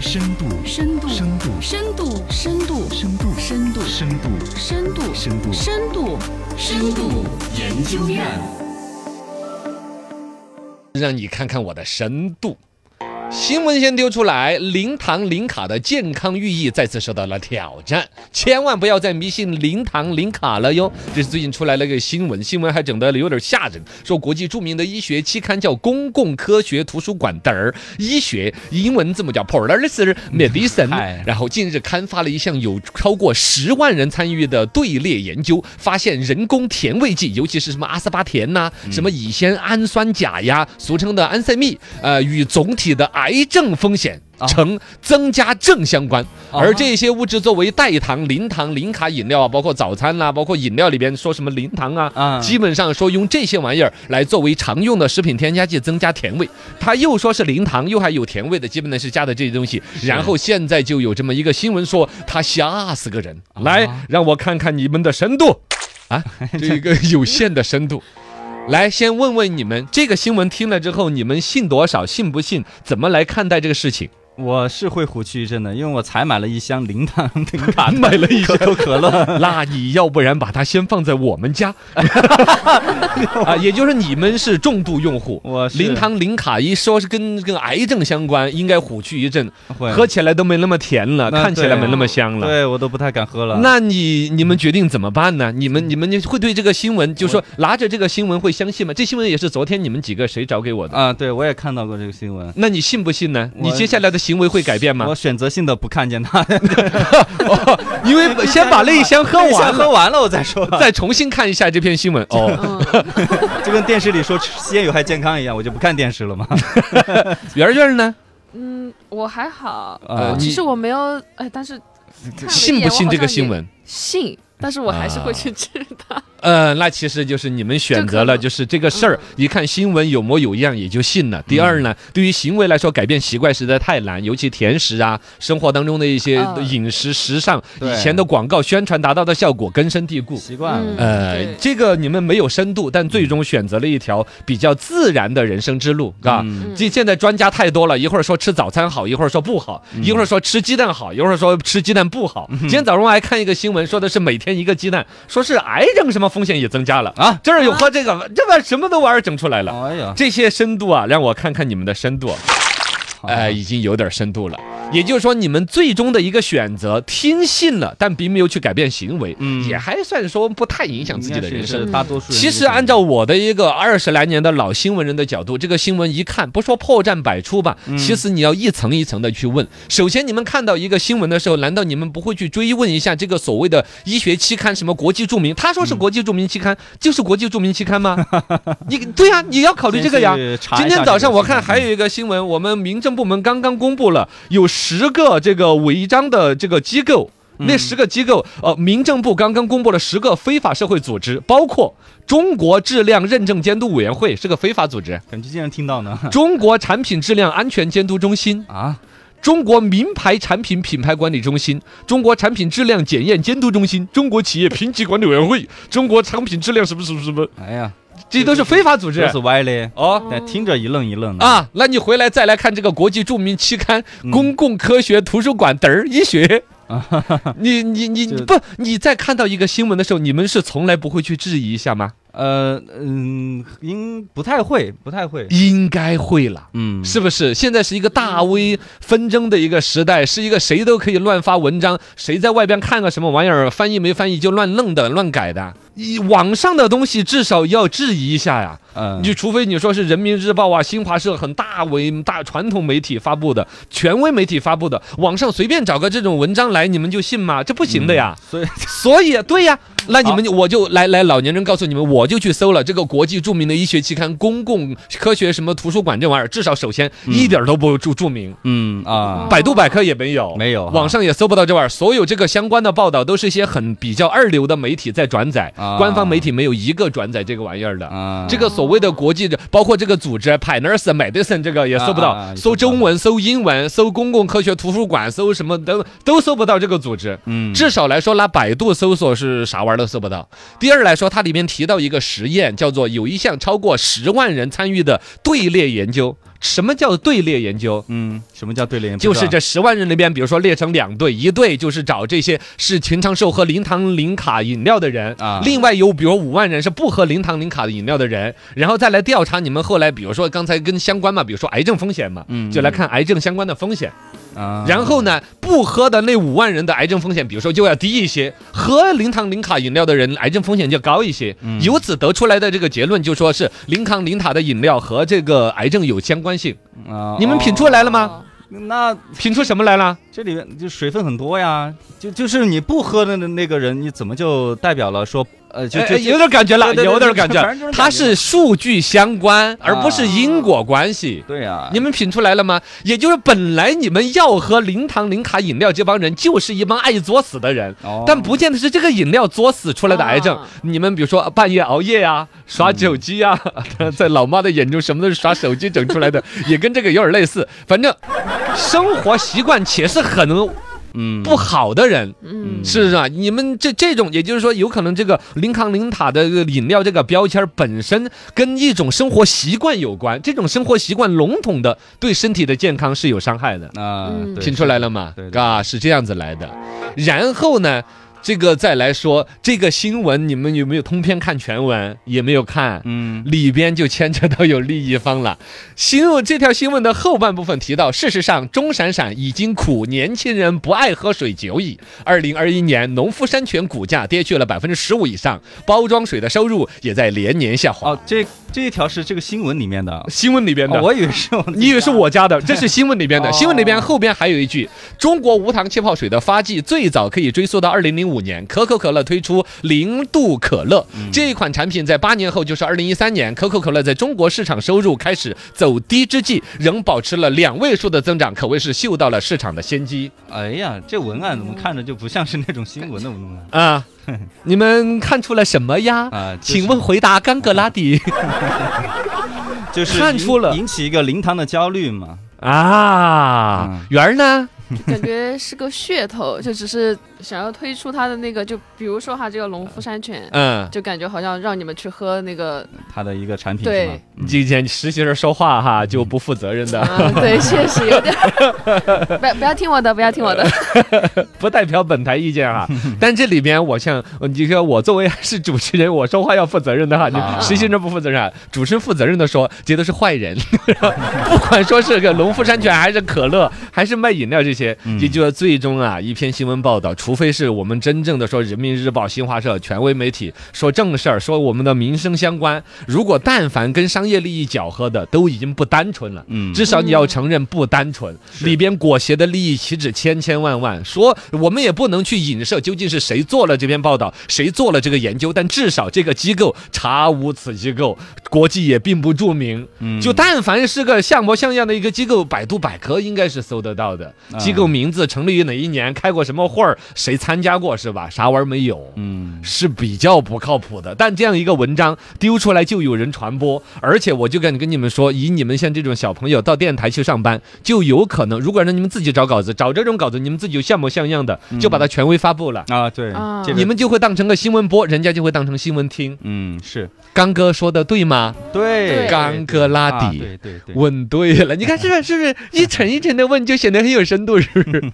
深度，深度，深度，深度，深度，深度，深度，深度，深度，深度，深度，深度研究院。让你看看我的深度。新闻先丢出来，零糖零卡的健康寓意再次受到了挑战，千万不要再迷信零糖零卡了哟。这是最近出来了一个新闻，新闻还整的有点吓人，说国际著名的医学期刊叫《公共科学图书馆》的儿医学，英文字母叫 Polaris Medicine，然后近日刊发了一项有超过十万人参与的队列研究，发现人工甜味剂，尤其是什么阿斯巴甜呐、什么乙酰氨酸钾呀，俗称的安赛蜜，呃，与总体的癌症风险。呈增加正相关，而这些物质作为代糖、零糖、零卡饮料啊，包括早餐啦、包括饮料里边说什么零糖啊，啊基本上说用这些玩意儿来作为常用的食品添加剂增加甜味，它又说是零糖，又还有甜味的，基本上是加的这些东西。然后现在就有这么一个新闻说，它吓死个人。来，让我看看你们的深度啊，这个有限的深度。来，先问问你们，这个新闻听了之后，你们信多少？信不信？怎么来看待这个事情？我是会虎躯一震的，因为我才买了一箱零糖零卡的买了一可口可乐。那你要不然把它先放在我们家 啊，也就是你们是重度用户，我零糖零卡一说是跟跟癌症相关，应该虎躯一震，喝起来都没那么甜了，看起来没那么香了。对我都不太敢喝了。那你你们决定怎么办呢？你们你们会对这个新闻，就说拿着这个新闻会相信吗？这新闻也是昨天你们几个谁找给我的？啊，对我也看到过这个新闻。那你信不信呢？你接下来的行为会改变吗我？选择性的不看见他，哦，因为先把那一箱喝完了，喝完了我再说。再重新看一下这篇新闻。哦，嗯，就跟电视里说吸烟有害健康一样，我就不看电视了嘛。圆圆呢？嗯，我还好，呃其实我没有，哎，但是信不信这个新闻？信，但是我还是会去吃它。呃，那其实就是你们选择了，就是这个事儿嗯，一看新闻有模有样也就信了。第二呢，对于行为来说，改变习惯实在太难，尤其甜食啊，生活当中的一些嗯饮食时尚，对以前的广告宣传达到的效果根深蒂固。习惯了。嗯呃，这个你们没有深度，但最终选择了一条比较自然的人生之路，嘎。嗯这现在专家太多了，一会儿说吃早餐好，一会儿说不好，一会儿说吃鸡蛋好，一会儿说吃鸡蛋不好。今天早上我还看一个新闻，说的是每天一个鸡蛋，说是癌症什么风险也增加了。啊？这儿有喝这个，这把什么都玩意儿整出来了。哎呀，这些深度啊，让我看看你们的深度，呃，已经有点深度了。也就是说，你们最终的一个选择听信了，但并没有去改变行为，嗯也还算说不太影响自己的人生。大多数其实按照我的一个二十来年的老新闻人的角度，这个新闻一看，不说破绽百出吧，嗯其实你要一层一层的去问。首先，你们看到一个新闻的时候，难道你们不会去追问一下这个所谓的医学期刊什么国际著名？他说是国际著名期刊，就是国际著名期刊吗？你对呀、你要考虑这个呀。今天早上我看还有一个新闻，我们民政部门刚刚公布了有十个这个违章的这个机构。那十个机构，呃，民政部刚刚公布了十个非法社会组织，包括中国质量认证监督委员会是个非法组织，感觉竟然听到呢。中国产品质量安全监督中心，啊！中国名牌产品品牌管理中心、中国产品质量检验监督中心、中国企业评级管理委员会、中国产品质量什么什么什么，哎呀，这都是非法组织这是歪的，哦。但听着一愣一愣的。啊，那你回来再来看这个国际著名期刊《嗯公共科学图书馆嘚儿医学》啊 你你你不，你在看到一个新闻的时候，你们是从来不会去质疑一下吗？呃嗯，应不太会，不太会。应该会了。嗯，是不是？现在是一个大 V 纷争的一个时代，是一个谁都可以乱发文章，谁在外边看个什么玩意儿，翻译没翻译就乱弄的、乱改的。你网上的东西至少要质疑一下呀。嗯，你除非你说是人民日报啊、新华社很大为大传统媒体发布的、权威媒体发布的，网上随便找个这种文章来，你们就信吗？这不行的呀。所以 所以对呀，那你们就我就来来老年人告诉你们，我就去搜了这个国际著名的医学期刊《公共科学什么图书馆》这玩意儿，至少首先嗯一点都不著著名。嗯啊，百度百科也没有，没有网上也搜不到这玩意儿。所有这个相关的报道都是一些很比较二流的媒体在转载，啊官方媒体没有一个转载这个玩意儿的。啊，这个所谓的国际的，包括这个组织 Partners Medicine 这个也搜不到，啊啊啊也搜搜不到中文、搜英文、搜公共科学图书馆、搜什么都都搜不到这个组织。嗯，至少来说，拿百度搜索是啥玩意儿都搜不到。第二来说，它里面提到一个实验，叫做有一项超过十万人参与的队列研究。什么叫队列研究？嗯，什么叫队列研究？就是这十万人里边，比如说列成两队，一队就是找这些是平常是喝零糖零卡饮料的人啊另外有比如五万人是不喝零糖零卡的饮料的人，然后再来调查你们后来，比如说刚才跟相关嘛，比如说癌症风险嘛，嗯就来看癌症相关的风险。啊，然后呢，不喝的那五万人的癌症风险，比如说就要低一些；喝零糖零卡饮料的人，癌症风险就高一些。嗯由此得出来的这个结论，就说是零糖零卡的饮料和这个癌症有相关性。啊，你们品出来了吗？哦那品出什么来了？这里面就水分很多呀，就就是你不喝的那个人，你怎么就代表了说呃，就就有点感觉了，有点感觉。它是数据相关，而不是因果关系。对呀，你们品出来了吗？也就是本来你们要喝零糖零卡饮料这帮人，就是一帮爱作死的人。哦但不见得是这个饮料作死出来的癌症。啊你们比如说半夜熬夜呀、耍手机呀、在老妈的眼中，什么都是耍手机整出来的，也跟这个有点类似。反正生活习惯且是很嗯不好的人，嗯，是不是啊，你们这这种，也就是说，有可能这个零糖零塔的饮料这个标签本身跟一种生活习惯有关，这种生活习惯笼统的对身体的健康是有伤害的。啊，嗯听出来了吗？啊，是这样子来的。然后呢，这个再来说这个新闻，你们有没有通篇看全文？也没有看。嗯里边就牵扯到有利益方了。新闻这条新闻的后半部分提到，事实上，钟闪闪已经苦年轻人不爱喝水久矣。二零二一年，农夫山泉股价跌去了百分之十五以上，包装水的收入也在连年下滑。哦，这这一条是这个新闻里面的，新闻里边的哦，我以为是我，你以为是我家的？这是新闻里边的。哦新闻里边后边还有一句：中国无糖气泡水的发迹最早可以追溯到二零零五年，可口可乐推出零度可乐、这一款产品，在八年后就是二零一三年，可口可乐在中国市场收入开始走低之际，仍保持了两位数的增长，可谓是嗅到了市场的先机哎呀，这文案怎么看着就不像是那种新闻的文案啊！你们看出了什么呀？啊？就是请问回答甘格拉底 就是看出了引起一个零糖的焦虑嘛？啊嗯？圆儿呢？感觉是个噱头，就只是想要推出他的那个，就比如说哈，这个农夫山泉，嗯，就感觉好像让你们去喝那个，他的一个产品对今天实习生说话哈就不负责任的。啊，对，确实有点，不要不要听我的，不要听我的，不代表本台意见哈。但这里边，我像你说，我作为是主持人，我说话要负责任的哈。你啊实习生不负责任啊，主持人负责任的说，觉得是坏人。不管说是个农夫山泉，还是可乐，还是卖饮料这些，嗯也就是最终啊，一篇新闻报道，除非是我们真正的说人民日报、新华社权威媒体说正事儿，说我们的民生相关，如果但凡跟商业利益搅和的，都已经不单纯了。嗯，至少你要承认不单纯，里边裹挟的利益岂止千千万万。说我们也不能去影射究竟是谁做了这篇报道，谁做了这个研究，但至少这个机构查无此机构，国际也并不著名。嗯就但凡是个像模像样的一个机构，百度百科应该是搜得到的。啊机构名字成立于哪一年，开过什么会儿，谁参加过是吧？啥玩意儿没有。嗯是比较不靠谱的。但这样一个文章丢出来就有人传播，而且我就敢跟你们说，以你们像这种小朋友到电台去上班，就有可能，如果让你们自己找稿子，找这种稿子，你们自己就像模像样的，就把它权威发布了。啊对啊，这个你们就会当成个新闻播，人家就会当成新闻听。嗯是刚哥说的对吗？对对刚哥拉啊底，对对对，问对了。你看是不是？是不是 一层一层的问，就显得很有深度，是不是？